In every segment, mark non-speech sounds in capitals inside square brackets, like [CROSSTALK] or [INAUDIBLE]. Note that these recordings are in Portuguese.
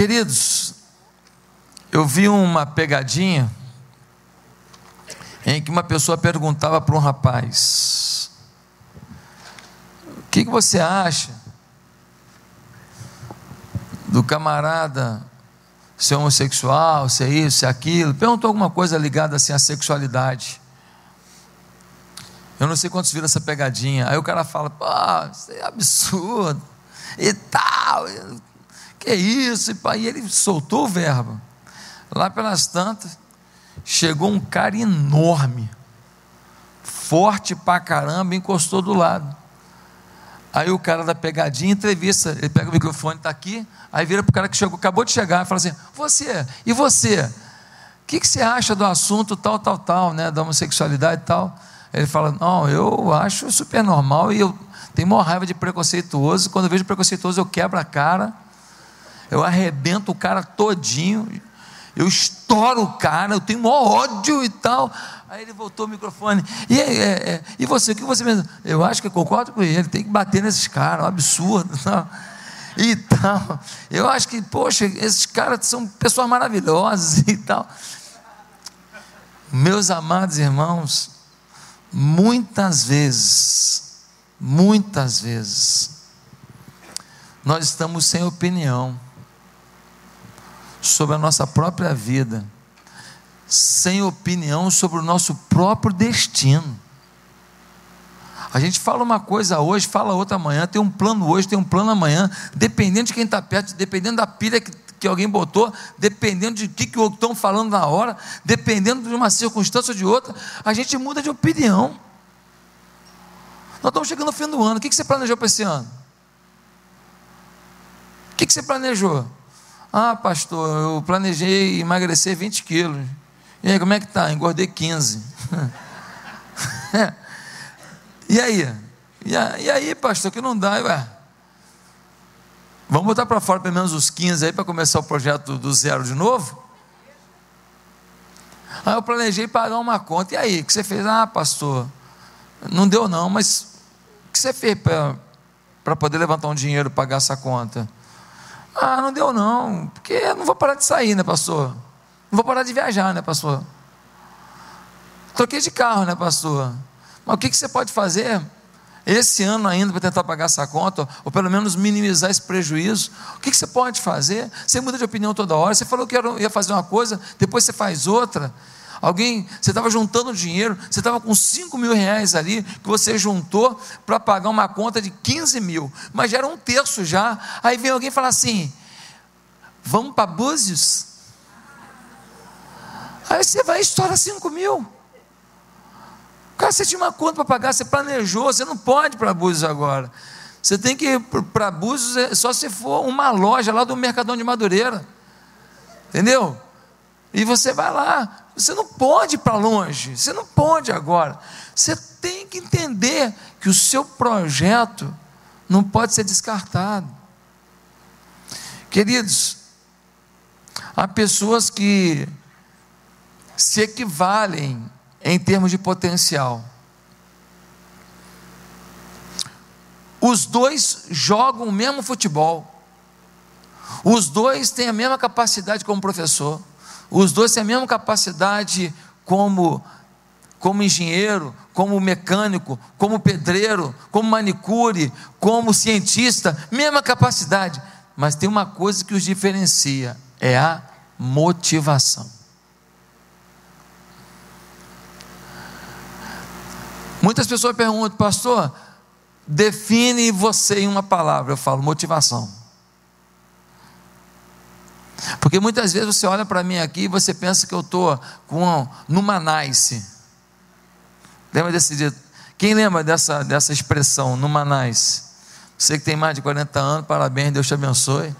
Queridos, eu vi uma pegadinha em que uma pessoa perguntava para um rapaz: O que, que você acha do camarada ser homossexual, ser isso, ser aquilo? Perguntou alguma coisa ligada assim à sexualidade. Eu não sei quantos viram essa pegadinha. Aí o cara fala: Pô, isso é absurdo e tal. Que isso? E ele soltou o verbo. Lá pelas tantas, chegou um cara enorme, forte pra caramba, encostou do lado. Aí o cara da pegadinha entrevista, ele pega o microfone, está aqui, aí vira para o cara que chegou, acabou de chegar, e fala assim: Você, e você? O que, que você acha do assunto tal, tal, tal, né, da homossexualidade e tal? Ele fala: Não, eu acho super normal e eu tenho maior raiva de preconceituoso. Quando eu vejo preconceituoso, eu quebro a cara, eu arrebento o cara todinho eu estouro o cara, eu tenho maior ódio e tal. Aí ele voltou o microfone. E, é, é, e você, o que você pensa? Eu acho que eu concordo com ele, tem que bater nesses caras, é um absurdo. [LAUGHS] Não. E tal. Eu acho que, poxa, esses caras são pessoas maravilhosas [LAUGHS] e tal. Meus amados irmãos, muitas vezes, muitas vezes, nós estamos sem opinião sobre a nossa própria vida, sem opinião sobre o nosso próprio destino. A gente fala uma coisa hoje, fala outra amanhã, tem um plano hoje, tem um plano amanhã, dependendo de quem está perto, dependendo da pilha que, que alguém botou, dependendo de que, que estão falando na hora, dependendo de uma circunstância ou de outra, a gente muda de opinião. Nós estamos chegando no fim do ano, o que, que você planejou para esse ano? O que, que você planejou? Ah, pastor, eu planejei emagrecer 20 quilos. E aí, como é que tá? Engordei 15. [LAUGHS] e aí? E aí, pastor, que não dá, ué? Vamos botar para fora pelo menos os 15 aí para começar o projeto do zero de novo? Aí eu planejei pagar uma conta. E aí, o que você fez? Ah, pastor, não deu não, mas o que você fez para poder levantar um dinheiro e pagar essa conta? Ah, não deu não, porque eu não vou parar de sair, né, pastor? Não vou parar de viajar, né, pastor? Troquei de carro, né, pastor? Mas o que, que você pode fazer esse ano ainda para tentar pagar essa conta, ou pelo menos minimizar esse prejuízo? O que, que você pode fazer? Você muda de opinião toda hora. Você falou que ia fazer uma coisa, depois você faz outra. Alguém, você estava juntando dinheiro, você estava com 5 mil reais ali, que você juntou para pagar uma conta de 15 mil, mas já era um terço já. Aí vem alguém falar assim: vamos para Búzios? Aí você vai e estoura 5 mil. Cara, você tinha uma conta para pagar, você planejou, você não pode para Búzios agora. Você tem que ir para Búzios é, só se for uma loja lá do Mercadão de Madureira. Entendeu? E você vai lá, você não pode ir para longe, você não pode agora. Você tem que entender que o seu projeto não pode ser descartado. Queridos, há pessoas que se equivalem em termos de potencial. Os dois jogam o mesmo futebol. Os dois têm a mesma capacidade como professor. Os dois têm a mesma capacidade como, como engenheiro, como mecânico, como pedreiro, como manicure, como cientista, mesma capacidade. Mas tem uma coisa que os diferencia: é a motivação. Muitas pessoas perguntam, pastor, define você em uma palavra. Eu falo, motivação. Porque muitas vezes você olha para mim aqui e você pensa que eu estou com numa nice. Lembra desse dia? Quem lembra dessa, dessa expressão, numa nice? Você que tem mais de 40 anos, parabéns, Deus te abençoe.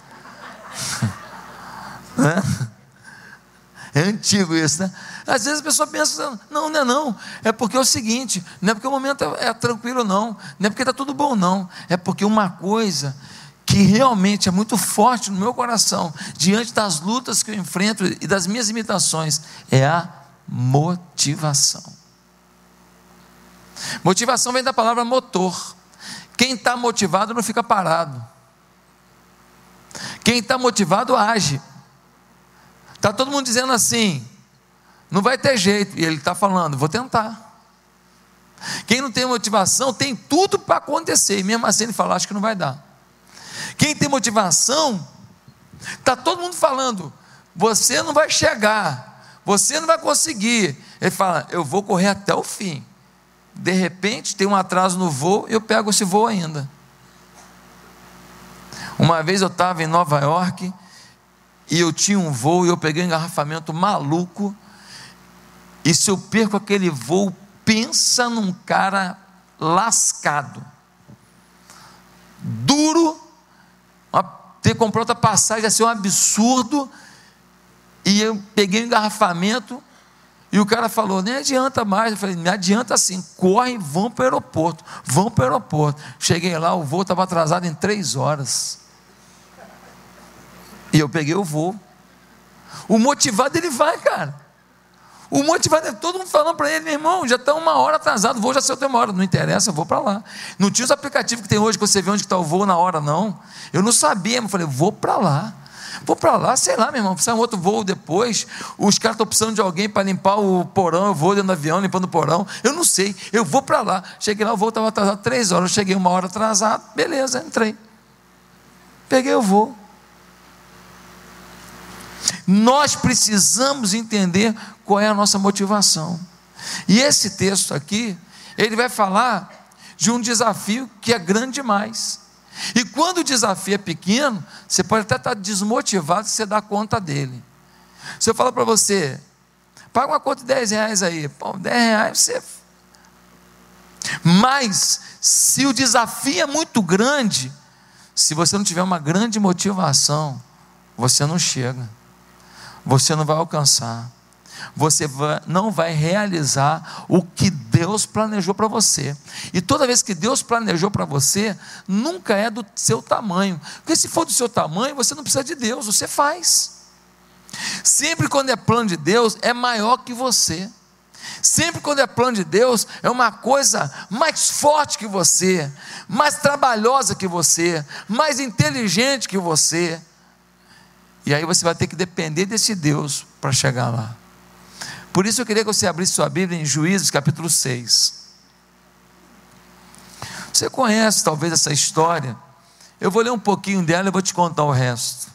[LAUGHS] é antigo isso, né? Às vezes a pessoa pensa, não, não é não, é porque é o seguinte, não é porque o momento é, é tranquilo, não, não é porque está tudo bom, não, é porque uma coisa que realmente é muito forte no meu coração, diante das lutas que eu enfrento e das minhas imitações, é a motivação. Motivação vem da palavra motor. Quem está motivado não fica parado. Quem está motivado age. Está todo mundo dizendo assim: não vai ter jeito. E ele está falando: vou tentar. Quem não tem motivação tem tudo para acontecer, e mesmo assim ele fala: acho que não vai dar. Quem tem motivação, está todo mundo falando: você não vai chegar, você não vai conseguir. Ele fala: eu vou correr até o fim. De repente tem um atraso no voo, eu pego esse voo ainda. Uma vez eu estava em Nova York e eu tinha um voo e eu peguei um engarrafamento maluco. E se eu perco aquele voo, pensa num cara lascado, duro, ter comprado outra passagem ia ser um absurdo. E eu peguei um engarrafamento e o cara falou: nem adianta mais. Eu falei: me adianta sim, corre, vão para o aeroporto, vão para o aeroporto. Cheguei lá, o voo estava atrasado em três horas. E eu peguei o voo. O motivado ele vai, cara. O motivado é todo mundo falando para ele, meu irmão, já está uma hora atrasado, vou já ser uma hora. Não interessa, eu vou para lá. Não tinha os aplicativos que tem hoje que você vê onde está o voo na hora, não. Eu não sabia, eu falei, vou para lá. Vou para lá, sei lá, meu irmão, precisa um outro voo depois. Os caras estão precisando de alguém para limpar o porão. Eu vou dentro do avião, limpando o porão. Eu não sei, eu vou para lá. Cheguei lá, o voo estava atrasado três horas. Eu cheguei uma hora atrasado, beleza, entrei. Peguei o voo. Nós precisamos entender qual é a nossa motivação. E esse texto aqui, ele vai falar de um desafio que é grande demais. E quando o desafio é pequeno, você pode até estar desmotivado se você dá conta dele. Se eu falar para você, paga uma conta de 10 reais aí, pô, 10 reais você. Mas, se o desafio é muito grande, se você não tiver uma grande motivação, você não chega você não vai alcançar. Você não vai realizar o que Deus planejou para você. E toda vez que Deus planejou para você, nunca é do seu tamanho. Porque se for do seu tamanho, você não precisa de Deus, você faz. Sempre quando é plano de Deus, é maior que você. Sempre quando é plano de Deus, é uma coisa mais forte que você, mais trabalhosa que você, mais inteligente que você. E aí você vai ter que depender desse Deus para chegar lá. Por isso eu queria que você abrisse sua Bíblia em Juízes capítulo 6. Você conhece talvez essa história. Eu vou ler um pouquinho dela e vou te contar o resto.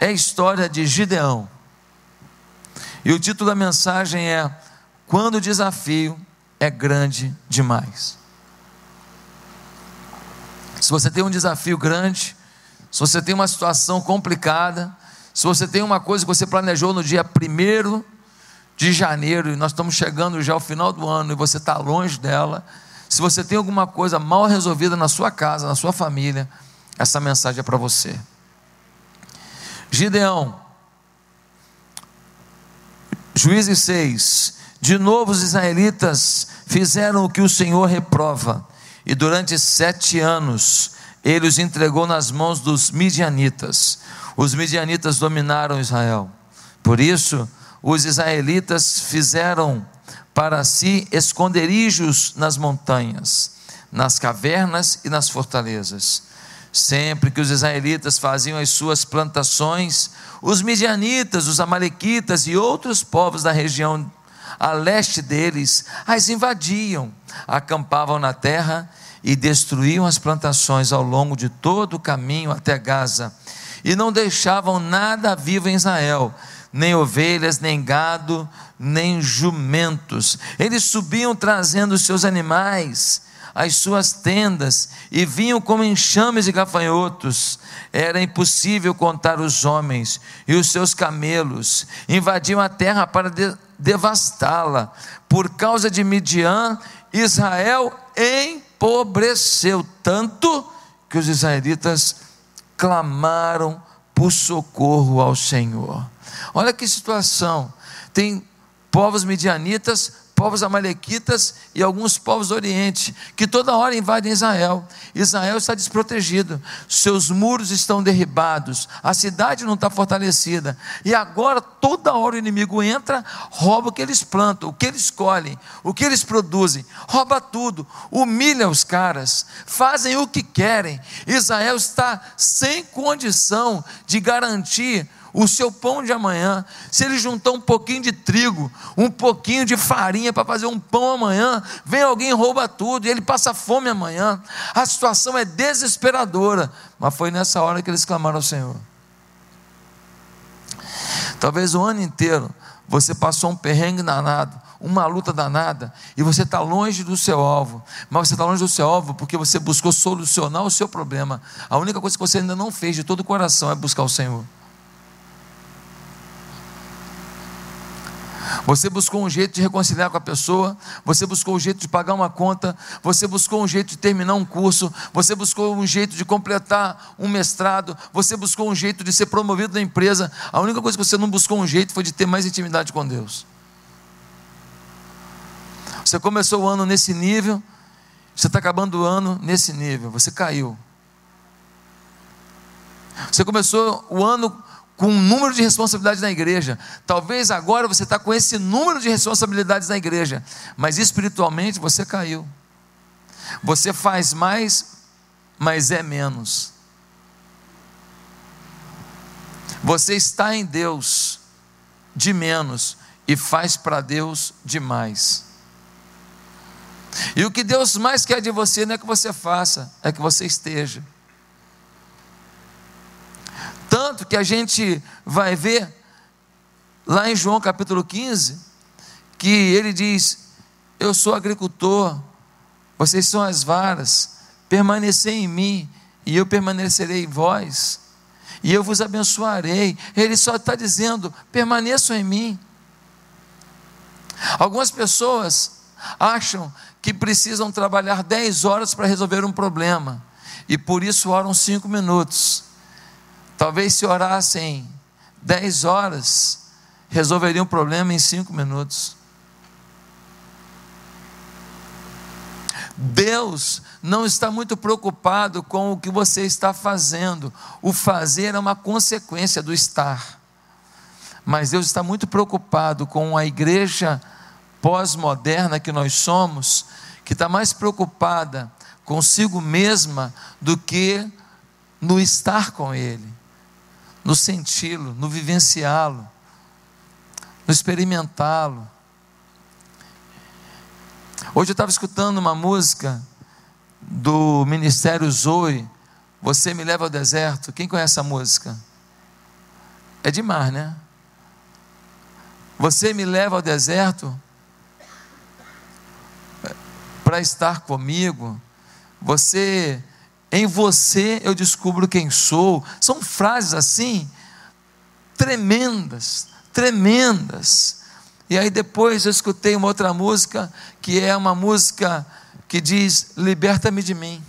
É a história de Gideão. E o título da mensagem é Quando o desafio é grande demais. Se você tem um desafio grande, se você tem uma situação complicada, se você tem uma coisa que você planejou no dia 1 de janeiro e nós estamos chegando já ao final do ano e você está longe dela, se você tem alguma coisa mal resolvida na sua casa, na sua família, essa mensagem é para você. Gideão, Juízes 6. De novo os israelitas fizeram o que o Senhor reprova, e durante sete anos ele os entregou nas mãos dos midianitas. Os midianitas dominaram Israel. Por isso, os israelitas fizeram para si esconderijos nas montanhas, nas cavernas e nas fortalezas. Sempre que os israelitas faziam as suas plantações, os midianitas, os amalequitas e outros povos da região a leste deles as invadiam, acampavam na terra e destruíam as plantações ao longo de todo o caminho até Gaza, e não deixavam nada vivo em Israel, nem ovelhas, nem gado, nem jumentos. Eles subiam trazendo os seus animais, as suas tendas, e vinham como enxames de gafanhotos. Era impossível contar os homens e os seus camelos. Invadiam a terra para de devastá-la. Por causa de Midian, Israel em empobreceu tanto que os israelitas clamaram por socorro ao Senhor. Olha que situação. Tem povos midianitas povos amalequitas e alguns povos do Oriente, que toda hora invadem Israel. Israel está desprotegido, seus muros estão derribados, a cidade não está fortalecida, e agora toda hora o inimigo entra, rouba o que eles plantam, o que eles colhem, o que eles produzem, rouba tudo, humilha os caras, fazem o que querem. Israel está sem condição de garantir o seu pão de amanhã, se ele juntar um pouquinho de trigo, um pouquinho de farinha para fazer um pão amanhã, vem alguém e rouba tudo, e ele passa fome amanhã. A situação é desesperadora, mas foi nessa hora que eles clamaram ao Senhor. Talvez o ano inteiro você passou um perrengue danado, uma luta danada, e você está longe do seu alvo, mas você está longe do seu alvo porque você buscou solucionar o seu problema. A única coisa que você ainda não fez de todo o coração é buscar o Senhor. Você buscou um jeito de reconciliar com a pessoa, você buscou um jeito de pagar uma conta, você buscou um jeito de terminar um curso, você buscou um jeito de completar um mestrado, você buscou um jeito de ser promovido na empresa. A única coisa que você não buscou um jeito foi de ter mais intimidade com Deus. Você começou o ano nesse nível, você está acabando o ano nesse nível, você caiu. Você começou o ano com um número de responsabilidades na igreja. Talvez agora você está com esse número de responsabilidades na igreja, mas espiritualmente você caiu. Você faz mais, mas é menos. Você está em Deus de menos e faz para Deus demais. E o que Deus mais quer de você não é que você faça, é que você esteja. Tanto que a gente vai ver lá em João capítulo 15, que ele diz: Eu sou agricultor, vocês são as varas, permanecei em mim, e eu permanecerei em vós, e eu vos abençoarei. Ele só está dizendo: permaneçam em mim. Algumas pessoas acham que precisam trabalhar 10 horas para resolver um problema, e por isso oram 5 minutos. Talvez se orassem dez horas, resolveriam o problema em cinco minutos. Deus não está muito preocupado com o que você está fazendo. O fazer é uma consequência do estar. Mas Deus está muito preocupado com a igreja pós-moderna que nós somos, que está mais preocupada consigo mesma do que no estar com Ele no senti-lo, no vivenciá-lo, no experimentá-lo. Hoje eu estava escutando uma música do Ministério Zoe, Você Me Leva ao Deserto. Quem conhece a música? É demais, né? Você me leva ao deserto para estar comigo. Você em você eu descubro quem sou. São frases assim, tremendas, tremendas. E aí depois eu escutei uma outra música, que é uma música que diz: Liberta-me de mim.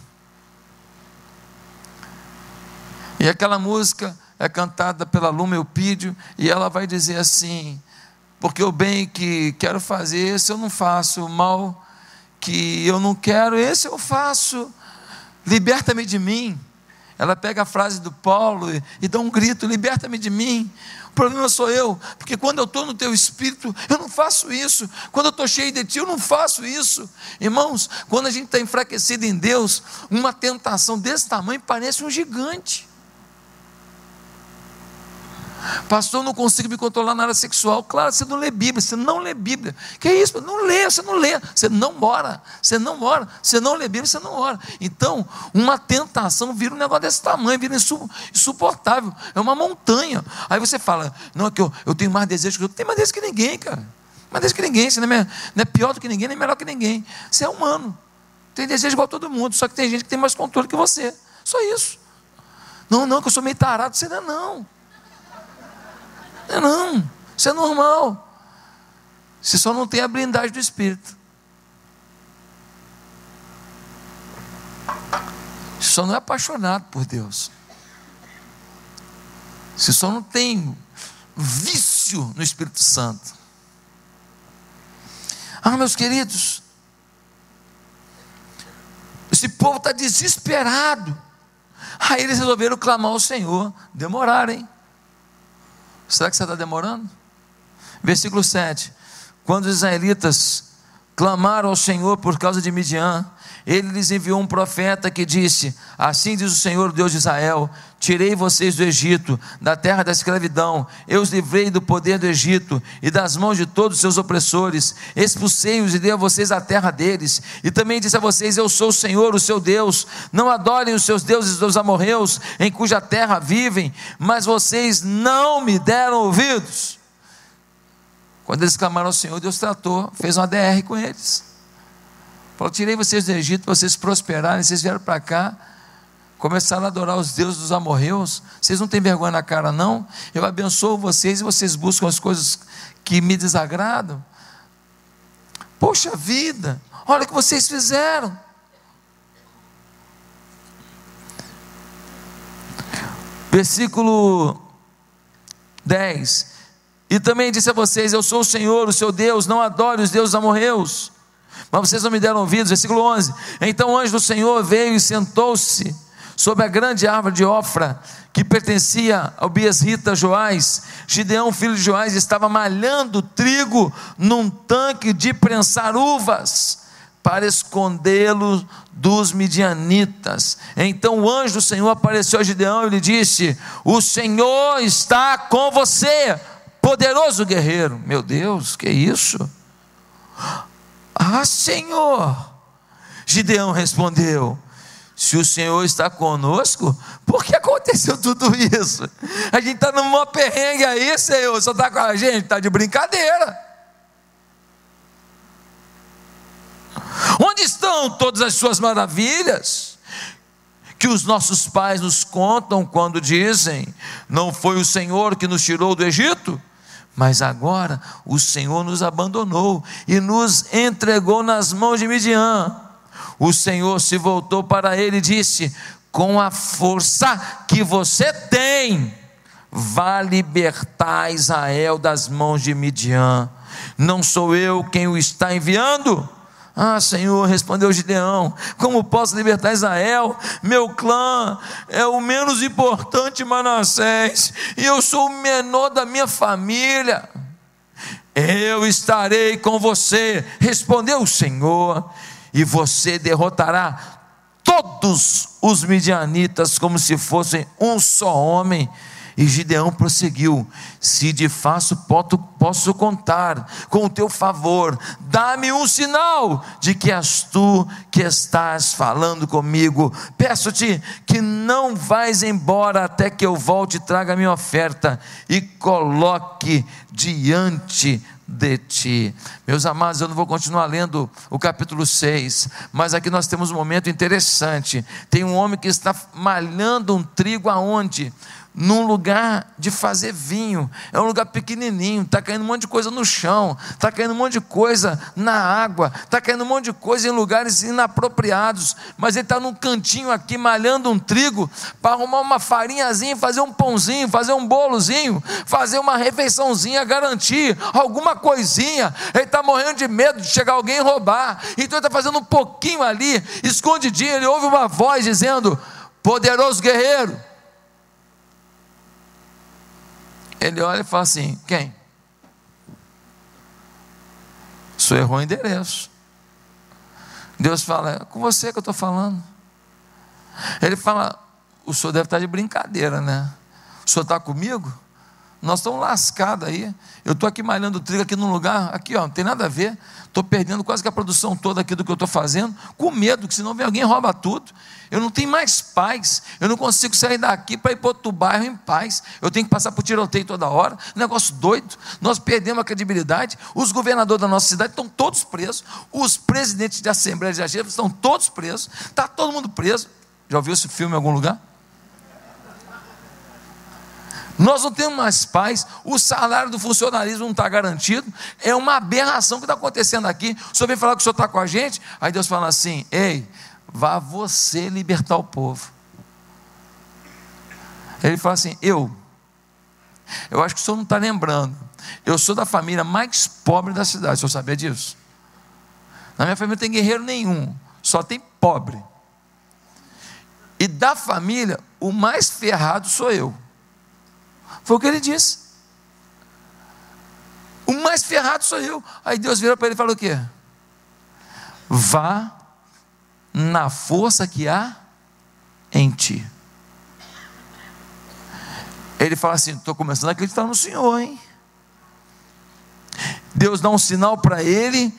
E aquela música é cantada pela Luma Eupídio, e ela vai dizer assim: Porque o bem que quero fazer, esse eu não faço, o mal que eu não quero, esse eu faço liberta-me de mim. Ela pega a frase do Paulo e, e dá um grito: liberta-me de mim. O problema sou eu, porque quando eu estou no teu espírito, eu não faço isso. Quando eu estou cheio de ti, eu não faço isso. Irmãos, quando a gente está enfraquecido em Deus, uma tentação desse tamanho parece um gigante. Pastor, não consigo me controlar na área sexual. Claro, você não lê Bíblia, você não lê Bíblia. Que é isso? Não lê, você não lê, você não ora, você não ora, você não lê Bíblia, você não ora. Então, uma tentação vira um negócio desse tamanho, vira insuportável, é uma montanha. Aí você fala, não, é que eu, eu tenho mais desejo que eu, tem mais desejo que ninguém, cara. Mais desejo que ninguém, você não é, não é pior do que ninguém, nem melhor que ninguém. Você é humano. Tem desejo igual todo mundo, só que tem gente que tem mais controle que você. Só isso. Não, não, que eu sou meio tarado, você não é não. Não, não, isso é normal. Você só não tem a blindagem do Espírito. Você só não é apaixonado por Deus. Você só não tem vício no Espírito Santo. Ah, meus queridos, esse povo está desesperado. Aí eles resolveram clamar ao Senhor. Demoraram, hein? Será que você está demorando? Versículo 7. Quando os israelitas clamaram ao Senhor por causa de Midian, ele lhes enviou um profeta que disse: Assim diz o Senhor, Deus de Israel: Tirei vocês do Egito, da terra da escravidão, eu os livrei do poder do Egito e das mãos de todos os seus opressores, expulsei-os e dei a vocês a terra deles. E também disse a vocês: Eu sou o Senhor, o seu Deus. Não adorem os seus deuses dos amorreus, em cuja terra vivem, mas vocês não me deram ouvidos. Quando eles clamaram ao Senhor, Deus tratou, fez uma DR com eles. Falou: Tirei vocês do Egito vocês prosperarem, vocês vieram para cá, começaram a adorar os deuses dos amorreus. Vocês não têm vergonha na cara, não? Eu abençoo vocês e vocês buscam as coisas que me desagradam. Poxa vida, olha o que vocês fizeram. Versículo 10. E também disse a vocês: Eu sou o Senhor, o seu Deus, não adore os deuses amorreus. Mas vocês não me deram ouvidos. Versículo 11: Então o anjo do Senhor veio e sentou-se sobre a grande árvore de Ofra, que pertencia ao Biesrita Joás. Gideão, filho de Joás, estava malhando trigo num tanque de prensar uvas para escondê-lo dos midianitas. Então o anjo do Senhor apareceu a Gideão e lhe disse: O Senhor está com você poderoso guerreiro. Meu Deus, que isso? Ah, Senhor. Gideão respondeu: Se o Senhor está conosco, por que aconteceu tudo isso? A gente está numa perrengue aí, Senhor, só está com a gente, está de brincadeira. Onde estão todas as suas maravilhas? Que os nossos pais nos contam quando dizem: Não foi o Senhor que nos tirou do Egito? Mas agora o Senhor nos abandonou e nos entregou nas mãos de Midian. O Senhor se voltou para ele e disse: Com a força que você tem, vá libertar Israel das mãos de Midian. Não sou eu quem o está enviando? Ah, Senhor, respondeu Gideão: Como posso libertar Israel? Meu clã é o menos importante Manassés, e eu sou o menor da minha família. Eu estarei com você, respondeu o Senhor, e você derrotará todos os midianitas como se fossem um só homem e Gideão prosseguiu: Se de fato posso contar com o teu favor, dá-me um sinal de que és tu que estás falando comigo. Peço-te que não vais embora até que eu volte e traga a minha oferta e coloque diante de ti. Meus amados, eu não vou continuar lendo o capítulo 6, mas aqui nós temos um momento interessante. Tem um homem que está malhando um trigo aonde? Num lugar de fazer vinho. É um lugar pequenininho, está caindo um monte de coisa no chão, está caindo um monte de coisa na água, está caindo um monte de coisa em lugares inapropriados. Mas ele está num cantinho aqui malhando um trigo para arrumar uma farinhazinha, fazer um pãozinho, fazer um bolozinho, fazer uma refeiçãozinha, garantir alguma coisinha. Ele está morrendo de medo de chegar alguém e roubar. Então ele está fazendo um pouquinho ali, escondidinho. Ele ouve uma voz dizendo: Poderoso guerreiro Ele olha e fala assim: quem? Senhor errou o endereço. Deus fala: é com você que eu estou falando. Ele fala: o senhor deve estar de brincadeira, né? O senhor está comigo? Nós estamos lascados aí. Eu estou aqui malhando trigo aqui num lugar, aqui ó, não tem nada a ver. Estou perdendo quase que a produção toda aqui do que eu estou fazendo, com medo que senão vem alguém rouba tudo. Eu não tenho mais paz. Eu não consigo sair daqui para ir para outro bairro em paz. Eu tenho que passar por tiroteio toda hora. Negócio doido. Nós perdemos a credibilidade. Os governadores da nossa cidade estão todos presos. Os presidentes de assembleia de estão todos presos. Está todo mundo preso. Já ouviu esse filme em algum lugar? Nós não temos mais paz, o salário do funcionalismo não está garantido, é uma aberração que está acontecendo aqui. O senhor vem falar que o senhor está com a gente, aí Deus fala assim: ei, vá você libertar o povo. Ele fala assim: eu, eu acho que o senhor não está lembrando, eu sou da família mais pobre da cidade, o senhor sabia disso? Na minha família não tem guerreiro nenhum, só tem pobre. E da família, o mais ferrado sou eu. Foi o que ele disse. O mais ferrado sou eu. Aí Deus virou para ele e falou o quê? Vá na força que há em ti. Ele fala assim: estou começando a acreditar no Senhor, hein? Deus dá um sinal para ele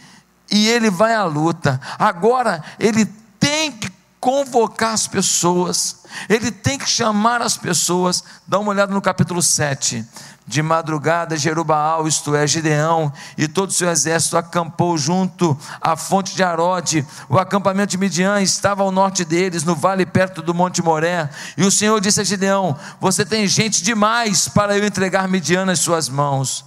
e ele vai à luta. Agora, ele tem que convocar as pessoas, ele tem que chamar as pessoas. Dá uma olhada no capítulo 7. De madrugada, Jerubaal, isto é, Gideão, e todo o seu exército acampou junto à fonte de Arode. O acampamento de Midian estava ao norte deles, no vale perto do Monte Moré. E o Senhor disse a Gideão: Você tem gente demais para eu entregar Midian nas suas mãos.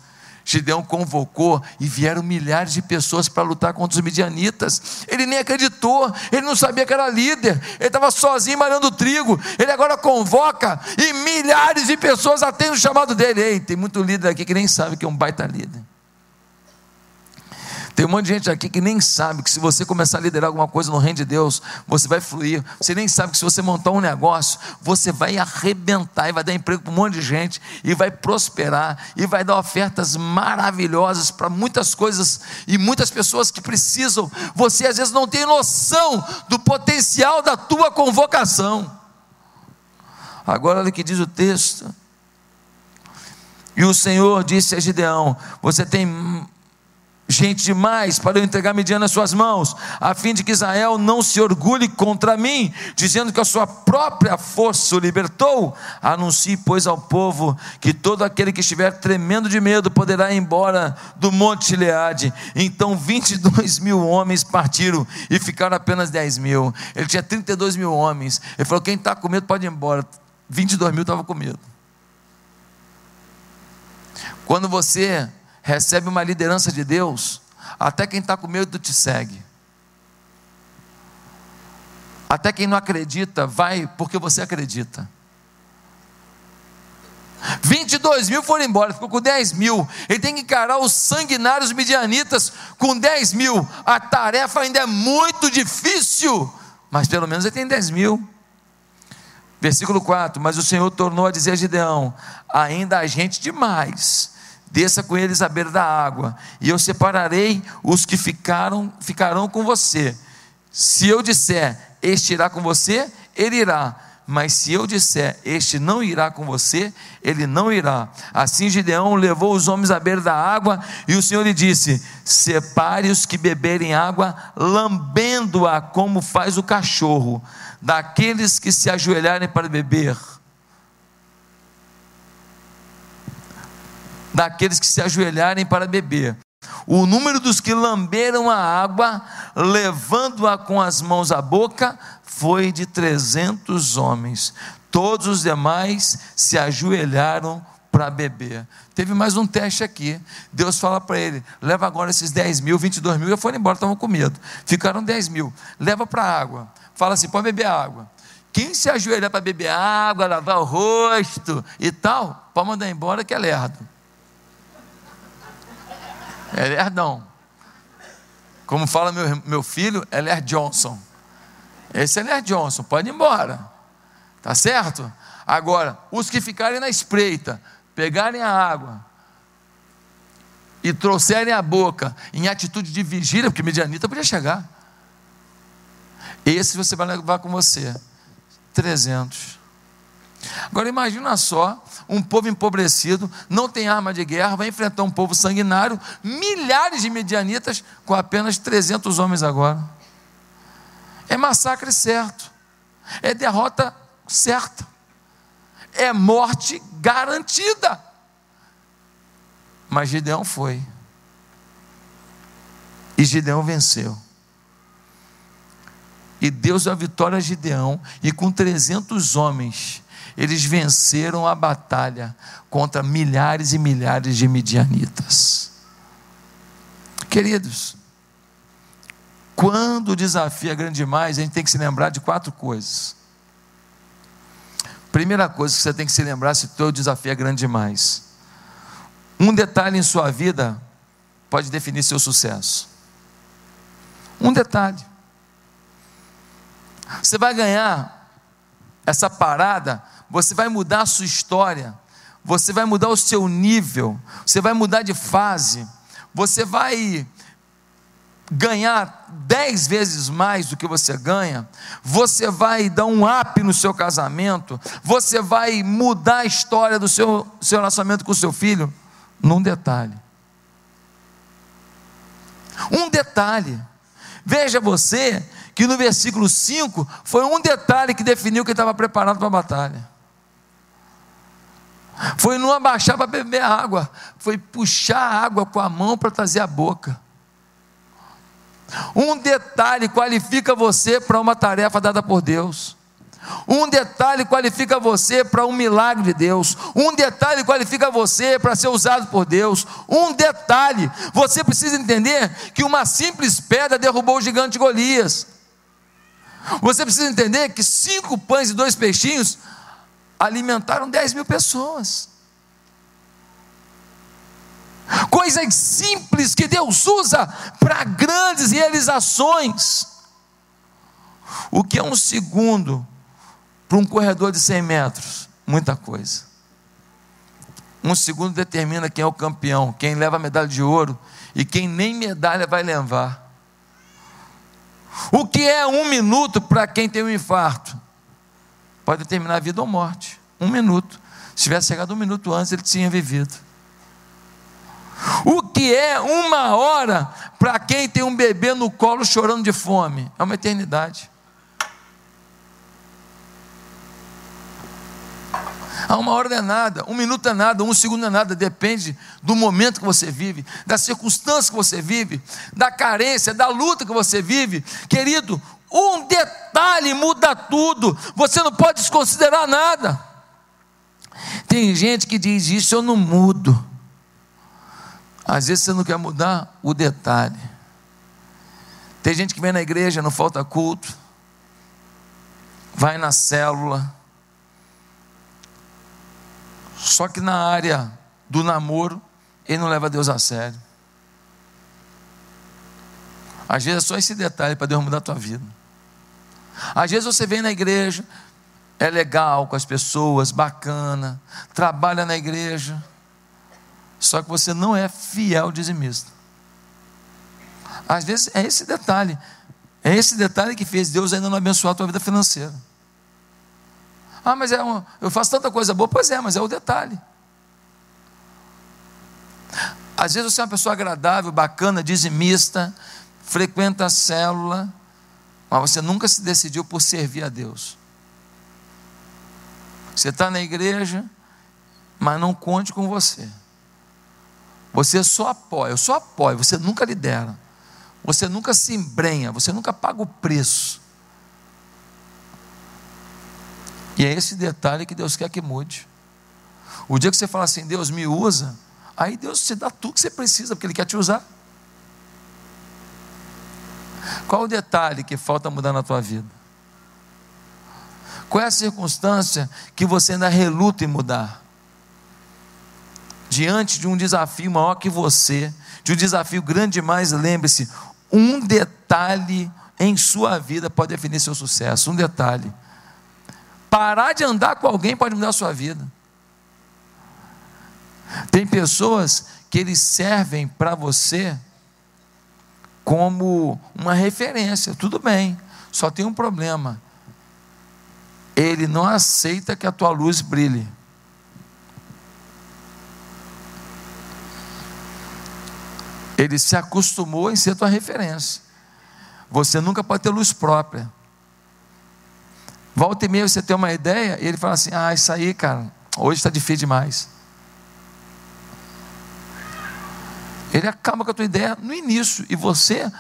Gideão convocou e vieram milhares de pessoas para lutar contra os midianitas. Ele nem acreditou, ele não sabia que era líder, ele estava sozinho malhando trigo. Ele agora convoca e milhares de pessoas atendem o chamado dele. Ei, tem muito líder aqui que nem sabe que é um baita líder. Tem um monte de gente aqui que nem sabe que se você começar a liderar alguma coisa no reino de Deus, você vai fluir. Você nem sabe que se você montar um negócio, você vai arrebentar e vai dar emprego para um monte de gente e vai prosperar e vai dar ofertas maravilhosas para muitas coisas e muitas pessoas que precisam. Você às vezes não tem noção do potencial da tua convocação. Agora olha o que diz o texto. E o Senhor disse a Gideão: Você tem gente demais para eu entregar Midian nas suas mãos, a fim de que Israel não se orgulhe contra mim, dizendo que a sua própria força o libertou. Anuncie, pois, ao povo que todo aquele que estiver tremendo de medo poderá ir embora do monte Gileade. Então 22 [LAUGHS] mil homens partiram e ficaram apenas 10 mil. Ele tinha 32 mil homens. Ele falou: quem está com medo pode ir embora. 22 mil estavam com medo. Quando você recebe uma liderança de Deus, até quem está com medo te segue. Até quem não acredita, vai porque você acredita. 22 mil foram embora, ficou com 10 mil. Ele tem que encarar os sanguinários midianitas com 10 mil. A tarefa ainda é muito difícil, mas pelo menos ele tem 10 mil. Versículo 4: Mas o Senhor tornou a dizer a Gideão: Ainda há gente demais desça com eles à beira da água, e eu separarei os que ficaram, ficarão com você. Se eu disser, este irá com você, ele irá. Mas se eu disser, este não irá com você, ele não irá. Assim Gideão levou os homens à beira da água, e o Senhor lhe disse: Separe os que beberem água, lambendo-a como faz o cachorro, daqueles que se ajoelharem para beber daqueles que se ajoelharem para beber. O número dos que lamberam a água, levando-a com as mãos à boca, foi de 300 homens. Todos os demais se ajoelharam para beber. Teve mais um teste aqui. Deus fala para ele: leva agora esses 10 mil, 22 mil, já foram embora, estavam com medo. Ficaram 10 mil. Leva para a água. Fala assim: pode beber água. Quem se ajoelhar para beber água, lavar o rosto e tal, pode mandar embora que é lerdo. É Lerdão. Como fala meu, meu filho, é Ler Johnson. Esse é Ler Johnson, pode ir embora. Tá certo? Agora, os que ficarem na espreita, pegarem a água e trouxerem a boca em atitude de vigília, porque medianita podia chegar. Esse você vai levar com você. 300. Agora imagina só, um povo empobrecido, não tem arma de guerra, vai enfrentar um povo sanguinário, milhares de medianitas com apenas 300 homens agora. É massacre certo. É derrota certa. É morte garantida. Mas Gideão foi. E Gideão venceu. E Deus deu a vitória a Gideão, e com 300 homens, eles venceram a batalha contra milhares e milhares de midianitas. Queridos, quando o desafio é grande demais, a gente tem que se lembrar de quatro coisas. Primeira coisa que você tem que se lembrar se o teu desafio é grande demais. Um detalhe em sua vida pode definir seu sucesso. Um detalhe. Você vai ganhar essa parada, você vai mudar a sua história, você vai mudar o seu nível, você vai mudar de fase, você vai ganhar dez vezes mais do que você ganha, você vai dar um up no seu casamento, você vai mudar a história do seu, seu relacionamento com o seu filho, num detalhe. Um detalhe. Veja você que no versículo 5 foi um detalhe que definiu que estava preparado para a batalha. Foi não abaixar para beber água, foi puxar a água com a mão para trazer a boca. Um detalhe qualifica você para uma tarefa dada por Deus. Um detalhe qualifica você para um milagre de Deus. Um detalhe qualifica você para ser usado por Deus. Um detalhe, você precisa entender que uma simples pedra derrubou o gigante Golias. Você precisa entender que cinco pães e dois peixinhos alimentaram dez mil pessoas. Coisas simples que Deus usa para grandes realizações. O que é um segundo para um corredor de 100 metros? Muita coisa. Um segundo determina quem é o campeão, quem leva a medalha de ouro e quem nem medalha vai levar. O que é um minuto para quem tem um infarto? Pode determinar a vida ou morte. Um minuto. Se tivesse chegado um minuto antes, ele tinha vivido. O que é uma hora para quem tem um bebê no colo chorando de fome? É uma eternidade. A uma hora não é nada, um minuto é nada, um segundo é nada, depende do momento que você vive, da circunstância que você vive, da carência, da luta que você vive. Querido, um detalhe muda tudo, você não pode desconsiderar nada. Tem gente que diz: Isso eu não mudo. Às vezes você não quer mudar o detalhe. Tem gente que vem na igreja, não falta culto, vai na célula, só que na área do namoro, ele não leva Deus a sério. Às vezes é só esse detalhe para Deus mudar a tua vida. Às vezes você vem na igreja, é legal com as pessoas, bacana, trabalha na igreja, só que você não é fiel dizimista. Às vezes é esse detalhe, é esse detalhe que fez Deus ainda não abençoar a tua vida financeira. Ah, mas é um, eu faço tanta coisa boa. Pois é, mas é o detalhe. Às vezes você é uma pessoa agradável, bacana, dizimista, frequenta a célula, mas você nunca se decidiu por servir a Deus. Você está na igreja, mas não conte com você. Você só apoia, eu só apoio, você nunca lidera. Você nunca se embrenha, você nunca paga o preço. E é esse detalhe que Deus quer que mude. O dia que você fala assim, Deus me usa, aí Deus te dá tudo que você precisa, porque Ele quer te usar. Qual o detalhe que falta mudar na tua vida? Qual é a circunstância que você ainda reluta em mudar? Diante de um desafio maior que você, de um desafio grande demais, lembre-se: um detalhe em sua vida pode definir seu sucesso. Um detalhe. Parar de andar com alguém pode mudar a sua vida. Tem pessoas que eles servem para você como uma referência. Tudo bem, só tem um problema. Ele não aceita que a tua luz brilhe. Ele se acostumou em ser tua referência. Você nunca pode ter luz própria. Volta e meia você tem uma ideia e ele fala assim: Ah, isso aí, cara, hoje está difícil demais. Ele acaba com a tua ideia no início e você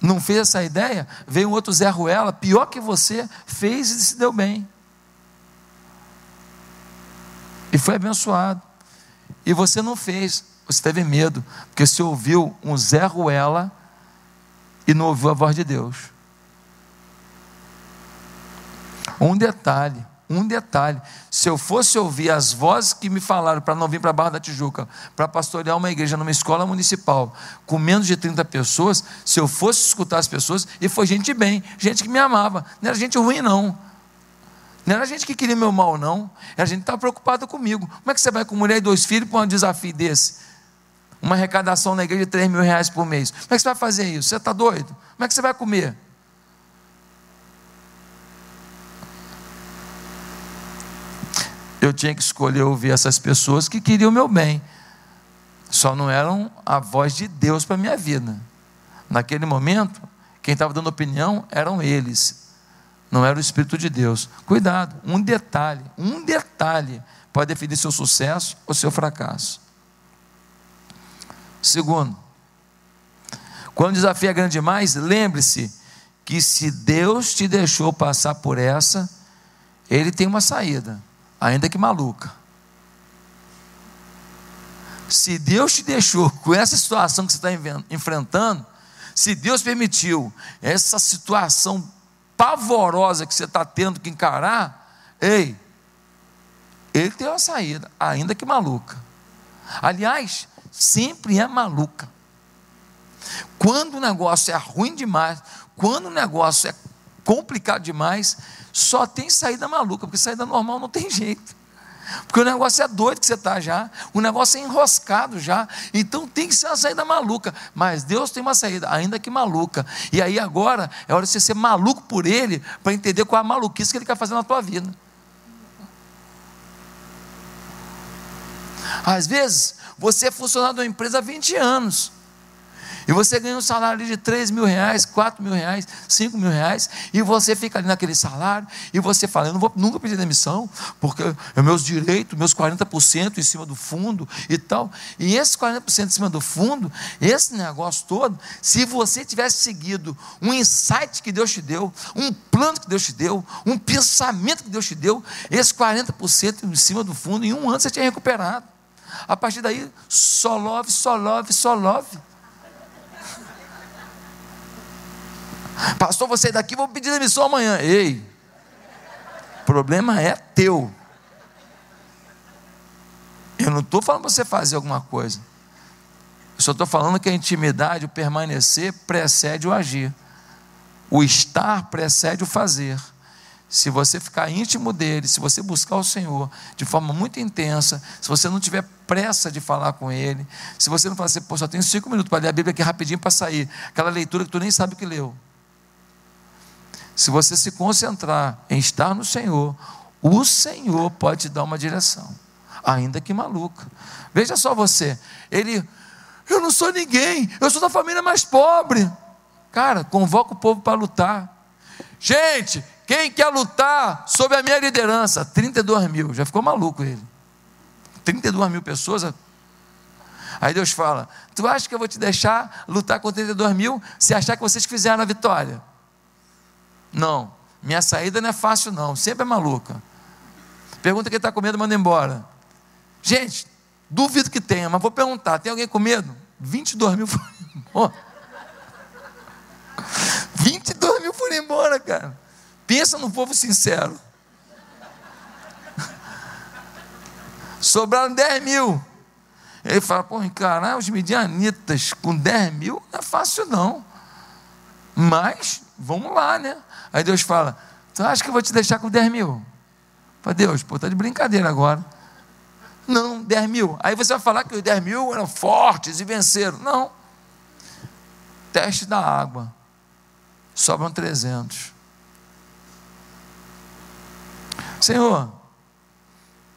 não fez essa ideia, veio um outro Zé Ruela, pior que você, fez e se deu bem. E foi abençoado. E você não fez, você teve medo, porque você ouviu um Zé Ruela e não ouviu a voz de Deus. Um detalhe: Um detalhe: se eu fosse ouvir as vozes que me falaram para não vir para a Barra da Tijuca, para pastorear uma igreja numa escola municipal com menos de 30 pessoas, se eu fosse escutar as pessoas, e foi gente bem, gente que me amava, não era gente ruim, não. Não era gente que queria meu mal, não. Era gente que estava preocupada comigo. Como é que você vai com mulher e dois filhos para um desafio desse? Uma arrecadação na igreja de 3 mil reais por mês. Como é que você vai fazer isso? Você está doido? Como é que você vai comer? Eu tinha que escolher ouvir essas pessoas que queriam o meu bem. Só não eram a voz de Deus para a minha vida. Naquele momento, quem estava dando opinião eram eles, não era o Espírito de Deus. Cuidado, um detalhe, um detalhe pode definir seu sucesso ou seu fracasso. Segundo, quando o desafio é grande demais, lembre-se que se Deus te deixou passar por essa, Ele tem uma saída ainda que maluca. Se Deus te deixou com essa situação que você está enfrentando, se Deus permitiu essa situação pavorosa que você está tendo que encarar, ei, Ele tem uma saída, ainda que maluca. Aliás, sempre é maluca. Quando o negócio é ruim demais, quando o negócio é complicado demais, só tem saída maluca, porque saída normal não tem [LAUGHS] jeito. Porque o negócio é doido que você está já, o negócio é enroscado já, então tem que ser uma saída maluca, mas Deus tem uma saída, ainda que maluca, e aí agora é hora de você ser maluco por Ele, para entender qual é a maluquice que Ele quer fazer na tua vida. Às vezes, você é funcionário de uma empresa há 20 anos, e você ganha um salário de 3 mil reais, 4 mil reais, 5 mil reais, e você fica ali naquele salário, e você fala, eu não vou nunca pedir demissão, porque é meus direitos, meus 40% em cima do fundo e tal. E esses 40% em cima do fundo, esse negócio todo, se você tivesse seguido um insight que Deus te deu, um plano que Deus te deu, um pensamento que Deus te deu, esse 40% em cima do fundo, em um ano você tinha recuperado. A partir daí, só love, só love, só love. Pastor, você daqui, vou pedir demissão amanhã. Ei, problema é teu. Eu não estou falando para você fazer alguma coisa. Eu só estou falando que a intimidade, o permanecer, precede o agir. O estar precede o fazer. Se você ficar íntimo dele, se você buscar o Senhor de forma muito intensa, se você não tiver pressa de falar com ele, se você não falar assim, pô, só tenho cinco minutos para ler a Bíblia aqui rapidinho para sair, aquela leitura que tu nem sabe o que leu. Se você se concentrar em estar no Senhor, o Senhor pode te dar uma direção, ainda que maluca. Veja só você, ele, eu não sou ninguém, eu sou da família mais pobre. Cara, convoca o povo para lutar. Gente, quem quer lutar sob a minha liderança? 32 mil, já ficou maluco ele. 32 mil pessoas. Aí Deus fala: Tu acha que eu vou te deixar lutar com 32 mil se achar que vocês fizeram a vitória? Não, minha saída não é fácil, não, sempre é maluca. Pergunta quem está com medo, manda embora. Gente, duvido que tenha, mas vou perguntar: tem alguém com medo? 22 mil foram [LAUGHS] embora. 22 mil foram embora, cara. Pensa no povo sincero. [LAUGHS] Sobraram 10 mil. Ele fala, pô, encarar os medianitas com 10 mil não é fácil não. Mas, vamos lá, né? Aí Deus fala: Tu acha que eu vou te deixar com 10 mil? Fala, Deus, pô, tá de brincadeira agora. Não, 10 mil. Aí você vai falar que os 10 mil eram fortes e venceram. Não. Teste da água. Sobram 300. Senhor,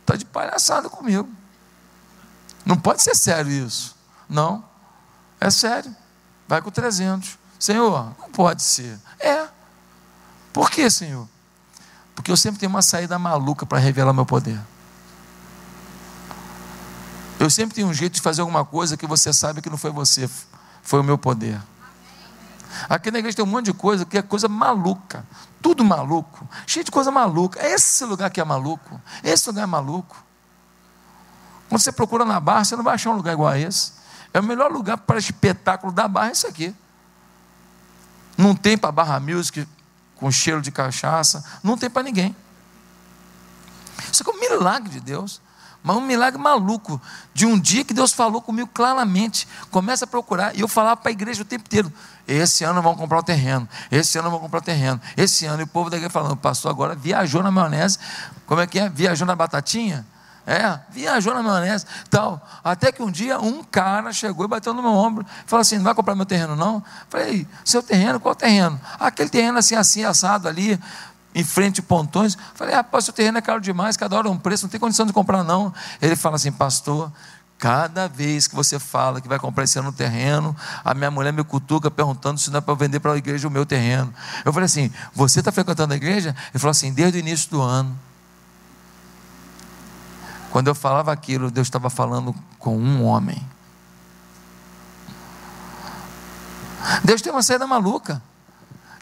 está de palhaçada comigo. Não pode ser sério isso. Não. É sério. Vai com 300. Senhor, não pode ser. É. Por que, Senhor? Porque eu sempre tenho uma saída maluca para revelar meu poder. Eu sempre tenho um jeito de fazer alguma coisa que você sabe que não foi você, foi o meu poder. Aqui na igreja tem um monte de coisa que é coisa maluca, tudo maluco, cheio de coisa maluca. É esse lugar que é maluco, esse lugar é maluco. Quando você procura na barra, você não vai achar um lugar igual a esse. É o melhor lugar para espetáculo da barra, é esse aqui. Não tem para barra music com cheiro de cachaça, não tem para ninguém. milagre de Deus. Mas um milagre maluco, de um dia que Deus falou comigo claramente. Começa a procurar. E eu falava para a igreja o tempo inteiro: esse ano vamos comprar o um terreno, esse ano vamos comprar o um terreno, esse ano. E o povo da igreja falando: pastor agora viajou na maionese. Como é que é? Viajou na batatinha? É, viajou na maionese, tal. Até que um dia um cara chegou e bateu no meu ombro, falou assim: não vai comprar meu terreno, não? Falei, seu terreno, qual terreno? Aquele terreno assim, assim, assado ali, em frente a pontões. Falei, rapaz, seu terreno é caro demais, cada hora um preço, não tem condição de comprar, não. Ele fala assim, pastor, cada vez que você fala que vai comprar esse ano um terreno, a minha mulher me cutuca perguntando se não é para vender para a igreja o meu terreno. Eu falei assim, você está frequentando a igreja? Ele falou assim, desde o início do ano. Quando eu falava aquilo, Deus estava falando com um homem. Deus tem uma saída maluca.